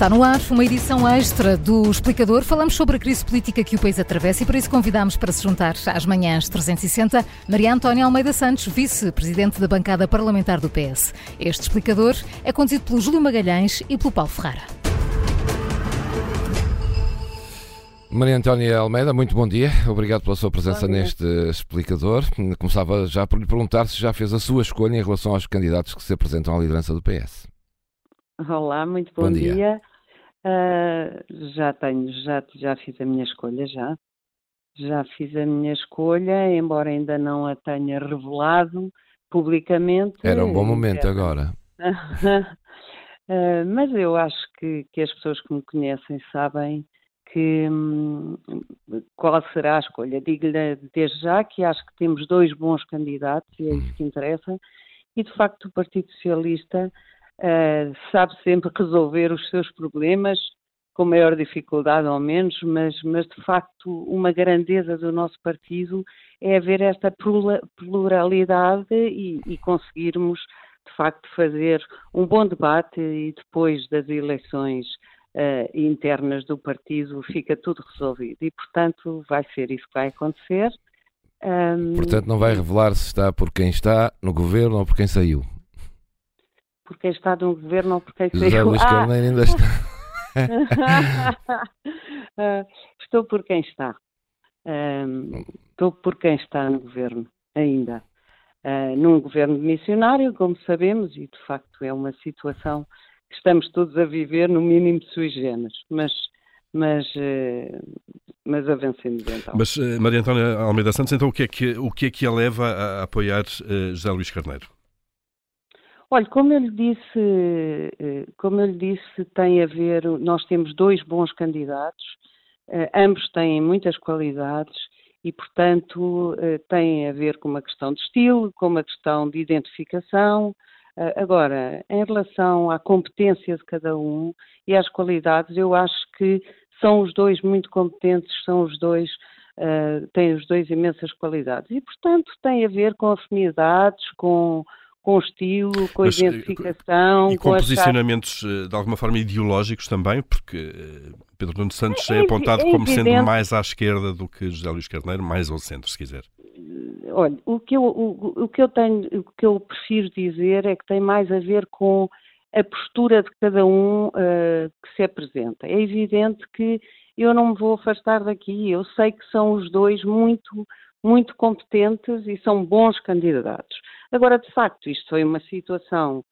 Está no ar uma edição extra do Explicador. Falamos sobre a crise política que o país atravessa e por isso convidamos para se juntar às manhãs 360 Maria Antónia Almeida Santos, vice-presidente da bancada parlamentar do PS. Este Explicador é conduzido pelo Júlio Magalhães e pelo Paulo Ferrara. Maria Antónia Almeida, muito bom dia. Obrigado pela sua presença neste explicador. Começava já por lhe perguntar se já fez a sua escolha em relação aos candidatos que se apresentam à liderança do PS. Olá, muito bom, bom dia. dia. Uh, já tenho, já, já fiz a minha escolha, já. Já fiz a minha escolha, embora ainda não a tenha revelado publicamente. Era um bom momento é. agora. uh, mas eu acho que, que as pessoas que me conhecem sabem que hum, qual será a escolha. Digo-lhe desde já que acho que temos dois bons candidatos e é isso que interessa. E de facto o Partido Socialista uh, sabe sempre resolver os seus problemas com maior dificuldade ou menos, mas, mas de facto uma grandeza do nosso partido é haver esta pluralidade e, e conseguirmos de facto fazer um bom debate e depois das eleições uh, internas do partido fica tudo resolvido e portanto vai ser isso que vai acontecer. Um, portanto não vai revelar se está por quem está no governo ou por quem saiu por quem está no governo ou por quem saiu. José Luís ah! ainda está. uh, estou por quem está. Uh, estou por quem está no governo, ainda. Uh, num governo missionário, como sabemos, e de facto é uma situação que estamos todos a viver, no mínimo sui generis. Mas mas, eh, mas avancemos então. Mas, eh, Maria Antónia Almeida Santos, então o que é que, o que, é que a leva a apoiar uh, José Luís Carneiro? Olha, como eu lhe disse, eh, como eu lhe disse, tem a ver, nós temos dois bons candidatos, eh, ambos têm muitas qualidades e, portanto, eh, têm a ver com uma questão de estilo, com uma questão de identificação. Agora, em relação à competência de cada um e às qualidades, eu acho que são os dois muito competentes, são os dois, têm os dois imensas qualidades. E, portanto, tem a ver com afinidades, com, com estilo, com Mas, eh, identificação. E com, com posicionamentos eh, de alguma forma ideológicos também, porque eh, Pedro Nuno Santos é, é apontado é como sendo mais à esquerda do que José Luís Carneiro, mais ao centro, se quiser. Olha, o que eu, o, o, que eu tenho, o que eu prefiro dizer é que tem mais a ver com a postura de cada um uh, que se apresenta. É evidente que eu não me vou afastar daqui. Eu sei que são os dois muito, muito competentes e são bons candidatos. Agora, de facto, isto foi uma situação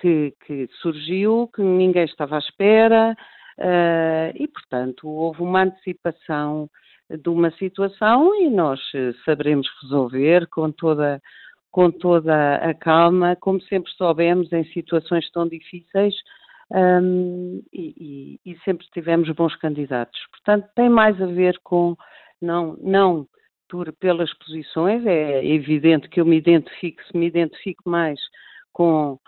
que, que surgiu, que ninguém estava à espera, uh, e, portanto, houve uma antecipação de uma situação e nós eh, saberemos resolver com toda, com toda a calma, como sempre soubemos em situações tão difíceis um, e, e, e, sempre tivemos bons candidatos. Portanto, tem mais a ver com não, não por, pelas posições, é evidente que eu me identifico, se me identifico mais com uh,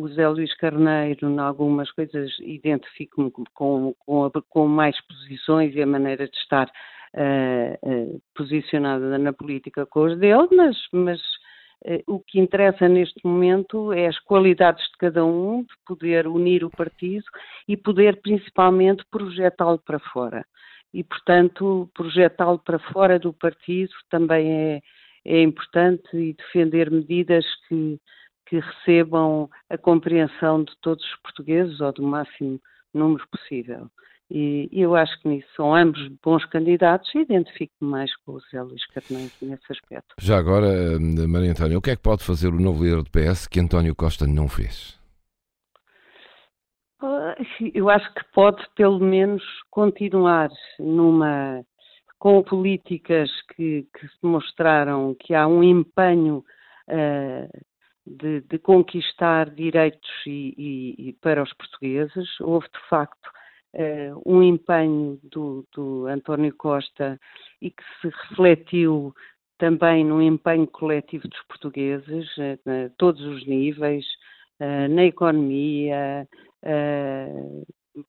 o Zé Luís Carneiro, em algumas coisas identifico-me com, com, com, mais posições e a maneira de estar uh, uh, posicionada na política com os dele, mas, mas o que interessa neste momento é as qualidades de cada um, de poder unir o partido e poder principalmente projetá-lo para fora e, portanto, projetá-lo para fora do partido também é, é importante e defender medidas que, que recebam a compreensão de todos os portugueses ou do máximo número possível. E, eu acho que nisso são ambos bons candidatos e identifico-me mais com o José Luís Carneiro nesse aspecto. Já agora, Maria Antónia, o que é que pode fazer o novo líder do PS que António Costa não fez? Eu acho que pode, pelo menos, continuar numa com políticas que, que mostraram que há um empenho uh, de, de, conquistar direitos e, e, e, para os portugueses. Houve, de facto, uh, um empenho do, do António Costa e que se refletiu também no empenho coletivo dos portugueses, uh, a todos os níveis, na economia,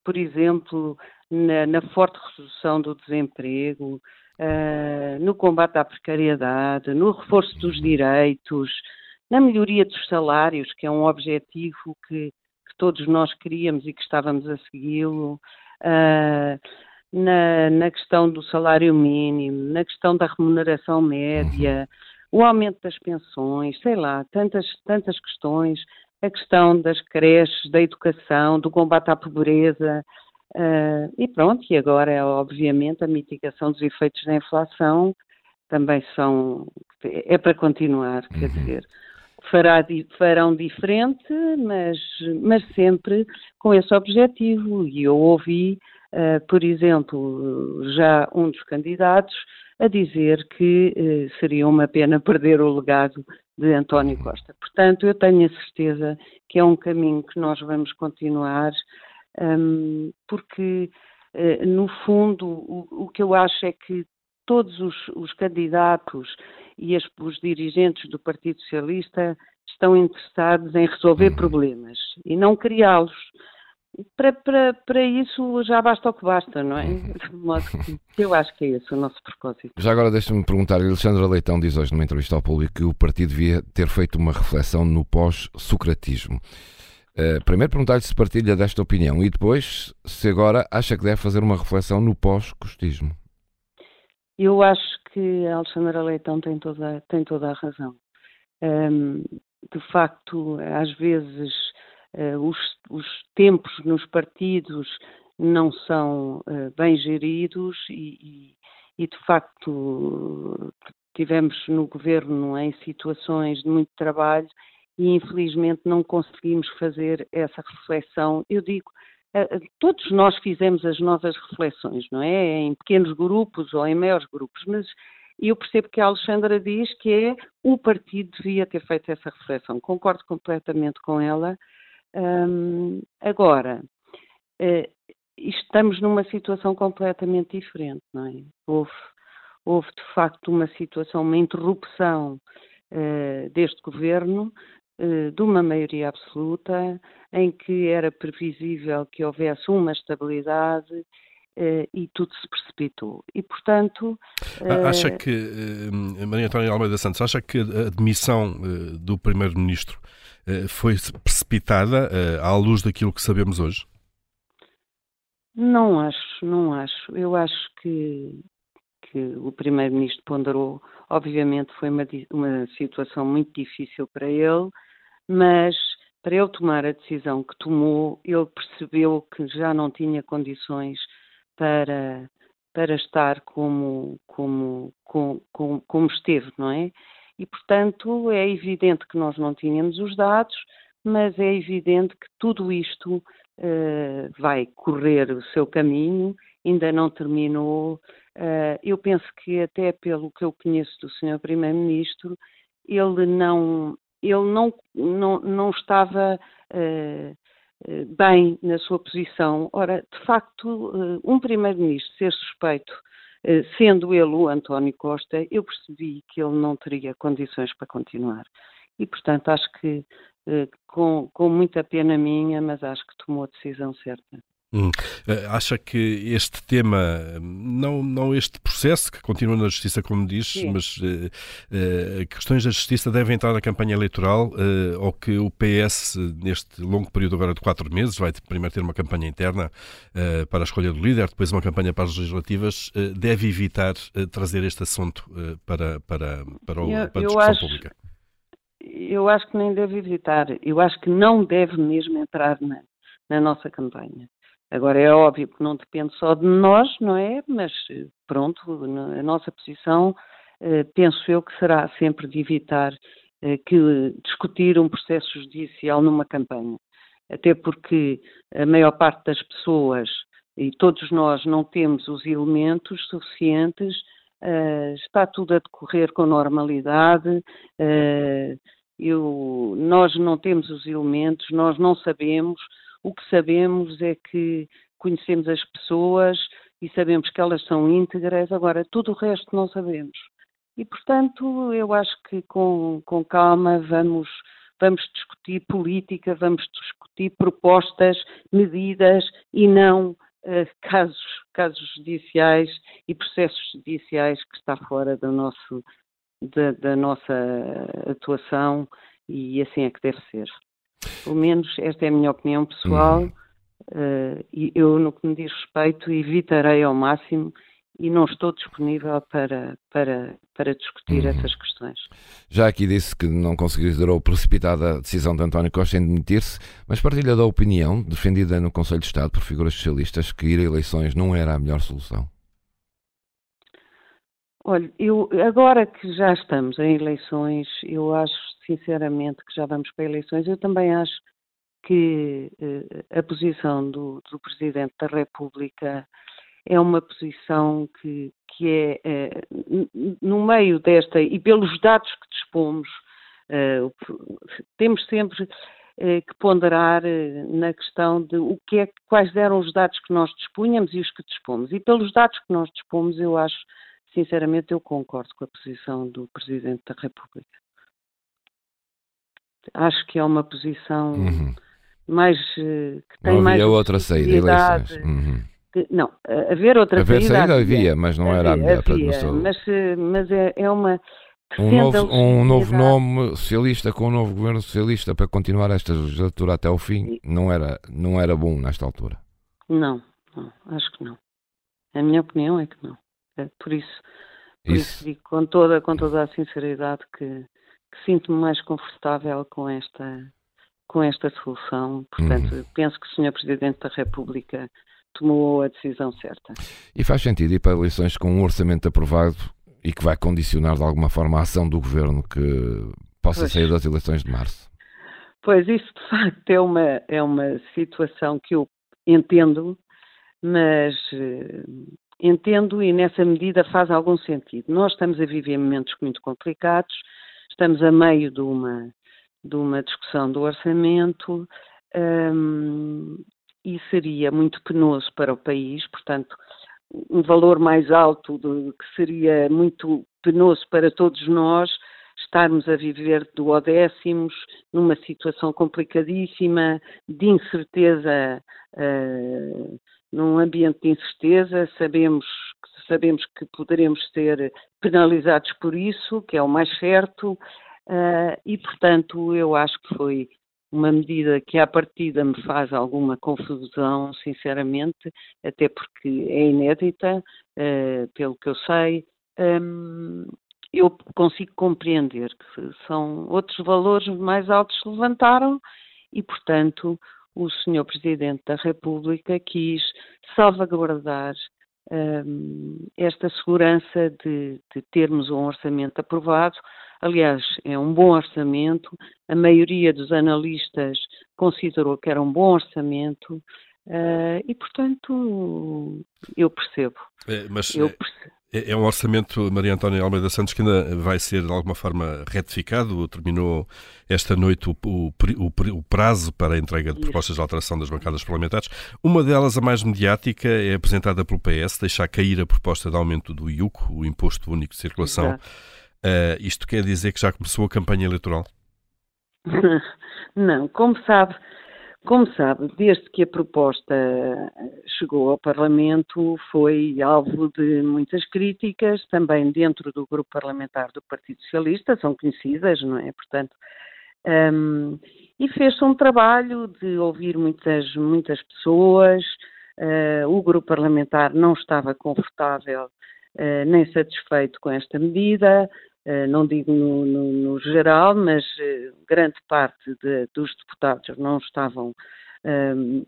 por exemplo, na, na, forte redução do desemprego, uh, no combate à precariedade, no reforço dos direitos, na melhoria dos salários, que é um objetivo que, que todos nós queríamos e que estávamos a segui-lo, uh, na, na, questão do salário mínimo, na questão da remuneração média, uhum. o aumento das pensões, sei lá, tantas, tantas questões, a questão das creches, da educação, do combate à pobreza, uh, e pronto, e agora, obviamente, a mitigação dos efeitos da inflação também são, é para continuar, quer uhum. dizer, fará, farão diferente, mas, mas sempre com esse objetivo. E eu ouvi, uh, por exemplo, já um dos candidatos a dizer que uh, seria uma pena perder o legado de António Costa. Portanto, eu tenho a certeza que é um caminho que nós vamos continuar, um, porque, uh, no fundo, o, o que eu acho é que todos os, os candidatos e as, os dirigentes do Partido Socialista estão interessados em resolver uhum. problemas e não criá-los. Para, para, para isso já basta o que basta, não é? Uhum. Eu acho que é esse o nosso propósito. Já agora deixa-me perguntar, Alexandra Leitão diz hoje numa entrevista ao público que o partido devia ter feito uma reflexão no pós-socratismo. Uh, primeiro perguntar-lhe se partilha desta opinião e depois se agora acha que deve fazer uma reflexão no pós-costismo. Eu acho que a Alexandra Leitão tem toda, tem toda a razão. Um, de facto, às vezes, os, os, tempos nos partidos não são uh, bem geridos e, e, e, de facto, tivemos no governo em situações de muito trabalho e, infelizmente, não conseguimos fazer essa reflexão. Eu digo, eh, eh, todos nós fizemos as nossas reflexões, não é? Em pequenos grupos ou em maiores grupos, mas eu percebo que a Alexandra diz que é o partido devia ter feito essa reflexão. Concordo completamente com ela. Agora, uh, estamos numa situação completamente diferente, não é? Houve, houve de facto uma situação, uma interrupção uh, deste governo eh, de uma maioria absoluta, em que era previsível que houvesse uma estabilidade uh, e tudo se precipitou. E, portanto. Uh... Acha que, uh, Maria Antónia Almeida Santos, acha que a demissão do Primeiro-Ministro foi precipitada à luz daquilo que sabemos hoje? Não acho, não acho. Eu acho que, que o Primeiro-Ministro ponderou. Obviamente foi uma, uma situação muito difícil para ele mas para ele tomar a decisão que tomou, ele percebeu que já não tinha condições para, para estar como, como, como, como esteve, não é? E, portanto, é evidente que nós não tínhamos os dados, mas é evidente que tudo isto uh, vai correr o seu caminho, ainda não terminou. Uh, eu penso que, até pelo que eu conheço do Sr. Primeiro-Ministro, ele não, ele não, não, não estava uh, bem na sua posição. Ora, de facto, uh, um primeiro-ministro ser suspeito, uh, sendo ele o António Costa, eu percebi que ele não teria condições para continuar. E, portanto, acho que, com, com muita pena minha, mas acho que tomou a decisão certa. Hum. Eh, acha que este tema, não, não este processo que continua na Justiça, como diz, Sim. mas uh, uh, questões da Justiça devem entrar na campanha eleitoral uh, ou que o PS, neste longo período agora de quatro meses, vai primeiro ter uma campanha interna para a escolha do líder, depois uma campanha para as legislativas, deve evitar trazer este assunto para, para, para, o, eu, para a discussão acho, pública? Eu acho que nem deve evitar. Eu acho que não deve mesmo entrar na, na nossa campanha. Agora é óbvio que não depende só de nós, não é? Mas pronto, a nossa posição eh, penso eu que será sempre de evitar eh, que discutir um processo judicial numa campanha. Até porque a maior parte das pessoas e todos nós não temos os elementos suficientes, eh, está tudo a decorrer com normalidade. Eu, nós não temos os elementos, nós não sabemos o que sabemos é que conhecemos as pessoas e sabemos que elas são íntegras, agora tudo o resto não sabemos. E, portanto, eu acho que com, com calma vamos, vamos discutir política, vamos discutir propostas, medidas e não uh, casos, casos judiciais e processos judiciais que está fora do nosso, da, da nossa atuação e assim é que deve ser. Pelo menos esta é a minha opinião pessoal. Uhum. Uh, e eu, no que me diz respeito, evitarei ao máximo e não estou disponível para, para, para discutir uhum. essas questões. Já aqui disse que não considerou precipitada a decisão de António Costa em demitir-se, mas partilha da opinião, defendida no Conselho de Estado por figuras socialistas, que ir a eleições não era a melhor solução? Olha, eu, agora que já estamos em eleições, eu acho sinceramente que já vamos para eleições, eu também acho que eh, a posição do, do, Presidente da República é uma posição que, que é, é, no meio desta, e pelos dados que dispomos, eh, temos sempre eh, que ponderar na questão de o que é, quais eram os dados que nós dispunhamos e os que dispomos. E pelos dados que nós dispomos, eu acho sinceramente, eu concordo com a posição do Presidente da República. Acho que é uma posição uhum. mais eh, que tem não havia outra saída eleições. Uhum. Que, não, haver outra haver saída, saída havia, mas não havia, era a melhor para mas, eh, mas é, é uma um novo, um novo nome socialista com um novo governo socialista para continuar esta legislatura até ao fim não era, não era bom nesta altura. Não, não, acho que não. A minha opinião é que não. É por isso, por isso. isso digo com toda, com toda a sinceridade que, que sinto-me mais confortável com esta, com esta solução. Portanto, uhum. penso que o Sr. Presidente da República tomou a decisão certa. E faz sentido ir para eleições com um orçamento aprovado e que vai condicionar de alguma forma a ação do governo que possa pois. sair das eleições de março? Pois isso de facto é uma, é uma situação que eu entendo, mas eh, entendo e nessa medida faz algum sentido. Nós estamos a viver momentos muito complicados, estamos a meio de uma, de uma discussão do orçamento um, e seria muito penoso para o país, portanto, um valor mais alto do, que seria muito penoso para todos nós estarmos a viver duodécimos numa situação complicadíssima, de incerteza uh, num ambiente de incerteza, sabemos, sabemos que poderemos ser penalizados por isso, que é o mais certo, uh, e portanto eu acho que foi uma medida que à partida me faz alguma confusão, sinceramente, até porque é inédita, uh, pelo que eu sei. Um, eu consigo compreender que são outros valores mais altos se levantaram e, portanto, o Sr. Presidente da República quis salvaguardar um, esta segurança de, de, termos um orçamento aprovado. Aliás, é um bom orçamento, a maioria dos analistas considerou que era um bom orçamento uh, e, portanto, eu percebo. É, mas eu percebo. É, é um orçamento, Maria Antónia Almeida Santos, que ainda vai ser de alguma forma retificado. Terminou esta noite o, o, o prazo para a entrega de propostas de alteração das bancadas parlamentares. Uma delas, a mais mediática, é apresentada pelo PS, deixar cair a proposta de aumento do IUC, o Imposto Único de Circulação. Uh, isto quer dizer que já começou a campanha eleitoral? Não, como sabe, como sabe, desde que a proposta chegou ao Parlamento, foi alvo de muitas críticas, também dentro do grupo parlamentar do Partido Socialista, são conhecidas, não é? Portanto, um, e fez-se um trabalho de ouvir muitas, muitas pessoas. Uh, o grupo parlamentar não estava confortável uh, nem satisfeito com esta medida. Eh, não digo no, no, no geral, mas eh, grande parte de, dos deputados não estavam um, ehm,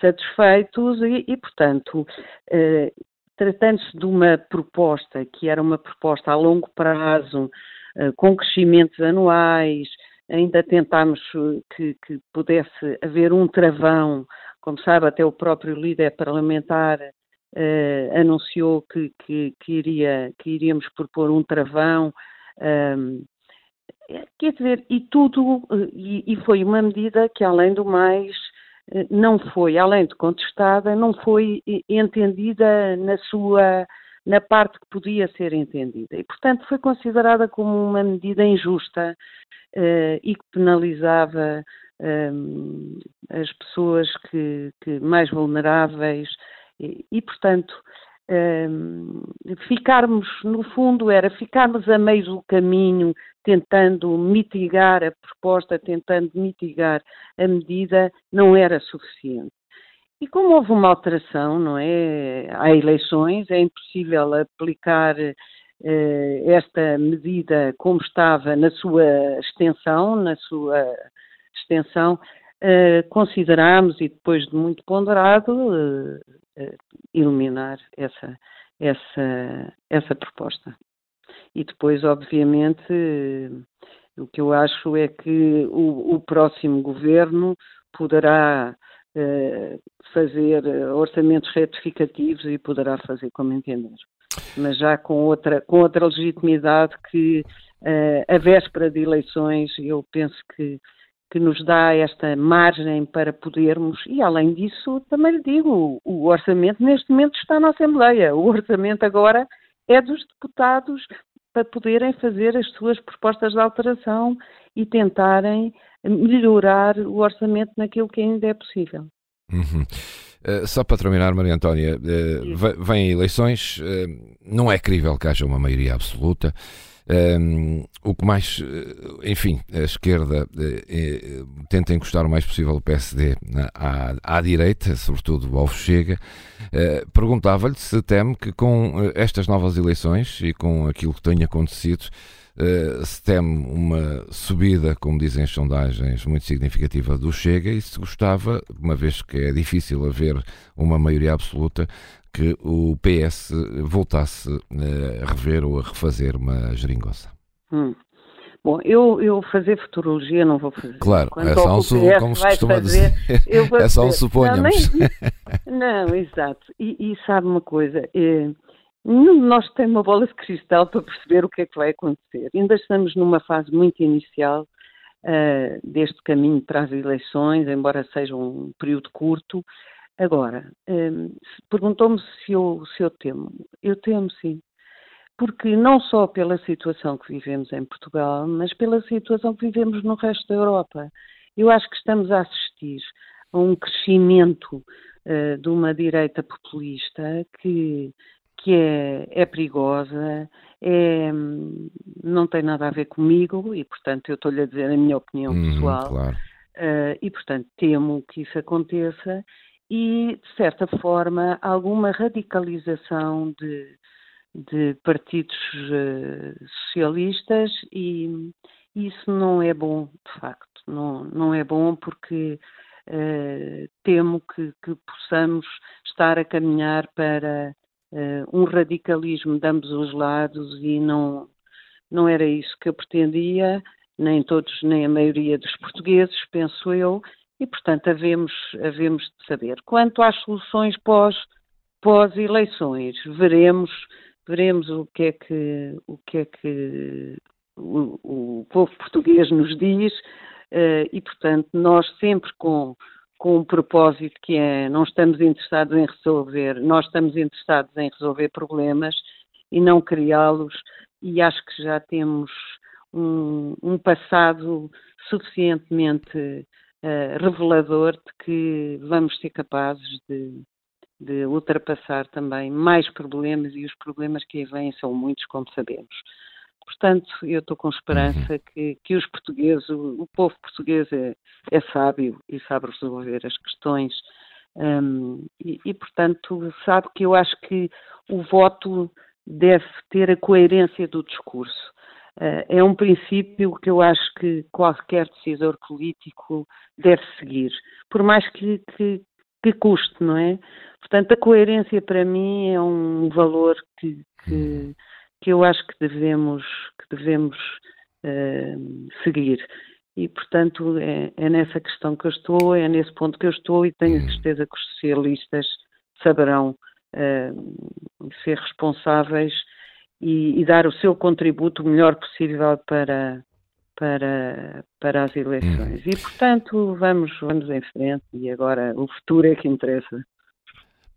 satisfeitos e, e portanto, uh, tratando-se de uma proposta que era uma proposta a longo prazo, com crescimentos anuais, ainda tentámos que, que, pudesse haver um travão, como sabe, até o próprio líder parlamentar anunciou que, que, que, iria, que iríamos propor um travão um, quer dizer, e tudo, e, e, foi uma medida que, além do mais, não foi, além de contestada, não foi entendida na sua, na parte que podia ser entendida. E, portanto, foi considerada como uma medida injusta uh, e que penalizava um, as pessoas que, que mais vulneráveis e, e portanto, um, ficarmos, no fundo, era ficarmos a meio do caminho, tentando mitigar a proposta, tentando mitigar a medida, não era suficiente. E como houve uma alteração, não é? Há eleições, é impossível aplicar eh, esta medida como estava na sua extensão, na sua extensão, eh, considerámos e depois de muito ponderado eh, eh, eliminar essa, essa, essa proposta. E depois, obviamente, o que eu acho é que o, o próximo governo poderá fazer orçamentos retificativos e poderá fazer como entender. Mas já com outra, com outra legitimidade que, uh, a véspera de eleições, eu penso que que nos dá esta margem para podermos, e além disso, também lhe digo, o orçamento neste momento está na Assembleia. O orçamento agora é dos deputados para poderem fazer as suas propostas de alteração e tentarem melhorar o orçamento naquilo que ainda é possível. Uhum. Uh, só para terminar, Maria Antónia, uh, vêm eleições, uh, não é crível que haja uma maioria absoluta. Um, o que mais, eh, enfim, a esquerda eh, tenta encostar o mais possível o PSD à, à direita, sobretudo ao Chega. Uh, Perguntava-lhe se teme que com estas novas eleições e com aquilo que tem acontecido, se teme uma subida, como dizem as sondagens, muito significativa do Chega e se gostava, uma vez que é difícil haver uma maioria absoluta, que o PS voltasse eh, a rever ou a refazer uma geringonça? Hum. Bom, eu, eu fazer futurologia não vou fazer. Claro, é só um, su, como se costuma fazer, dizer, é só um suponhamos. Não, não exato. E, e, sabe uma coisa, é, nenhum de nós tem uma bola de cristal para perceber o que é que vai acontecer. Ainda estamos numa fase muito inicial uh, deste caminho para as eleições, embora seja um período curto, Agora, um, perguntou-me se eu, se eu temo. Eu temo, sim. Porque não só pela situação que vivemos em Portugal, mas pela situação que vivemos no resto da Europa. Eu acho que estamos a assistir a um crescimento uh, de uma direita populista que, que é, é perigosa, é, não tem nada a ver comigo e, portanto, eu estou-lhe a dizer a minha opinião hum, pessoal. Claro. Uh, e, portanto, temo que isso aconteça e, de certa forma, alguma radicalização de, de partidos uh, socialistas e isso não é bom, de facto. Não, não é bom porque uh, temo que, que, possamos estar a caminhar para uh, um radicalismo de ambos os lados e não, não era isso que eu pretendia, nem todos, nem a maioria dos portugueses, penso eu, e, portanto, havemos, havemos de saber. Quanto às soluções pós, pós-eleições, veremos, veremos o que é que, o, que é que o, o povo português nos diz uh, e, portanto, nós sempre com, com um propósito que é não estamos interessados em resolver, nós estamos interessados em resolver problemas e não criá-los e acho que já temos um, um passado suficientemente uh, revelador de que vamos ser capazes de, de ultrapassar também mais problemas e os problemas que aí vêm são muitos, como sabemos. Portanto, eu estou com esperança uhum. que, que os portugueses, o, o povo português é, é, sábio e sabe resolver as questões um, e, e, portanto, sabe que eu acho que o voto deve ter a coerência do discurso. Uh, é um princípio que eu acho que qualquer decisor político deve seguir, por mais que, que, que, custe, não é? Portanto, a coerência para mim é um valor que, que, que eu acho que devemos, que devemos uh, seguir. E, portanto, é, é, nessa questão que eu estou, é nesse ponto que eu estou e tenho certeza que os socialistas saberão uh, ser responsáveis e, e, dar o seu contributo o melhor possível para, para, para as eleições. Hum. E, portanto, vamos, vamos em frente e agora o futuro é que interessa.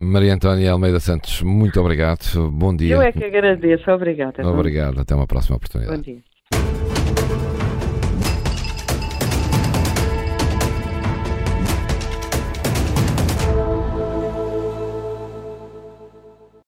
Maria Antónia Almeida Santos, muito obrigado. Bom dia. Eu é que agradeço. Obrigada. Obrigado. Até uma próxima oportunidade. Bom dia.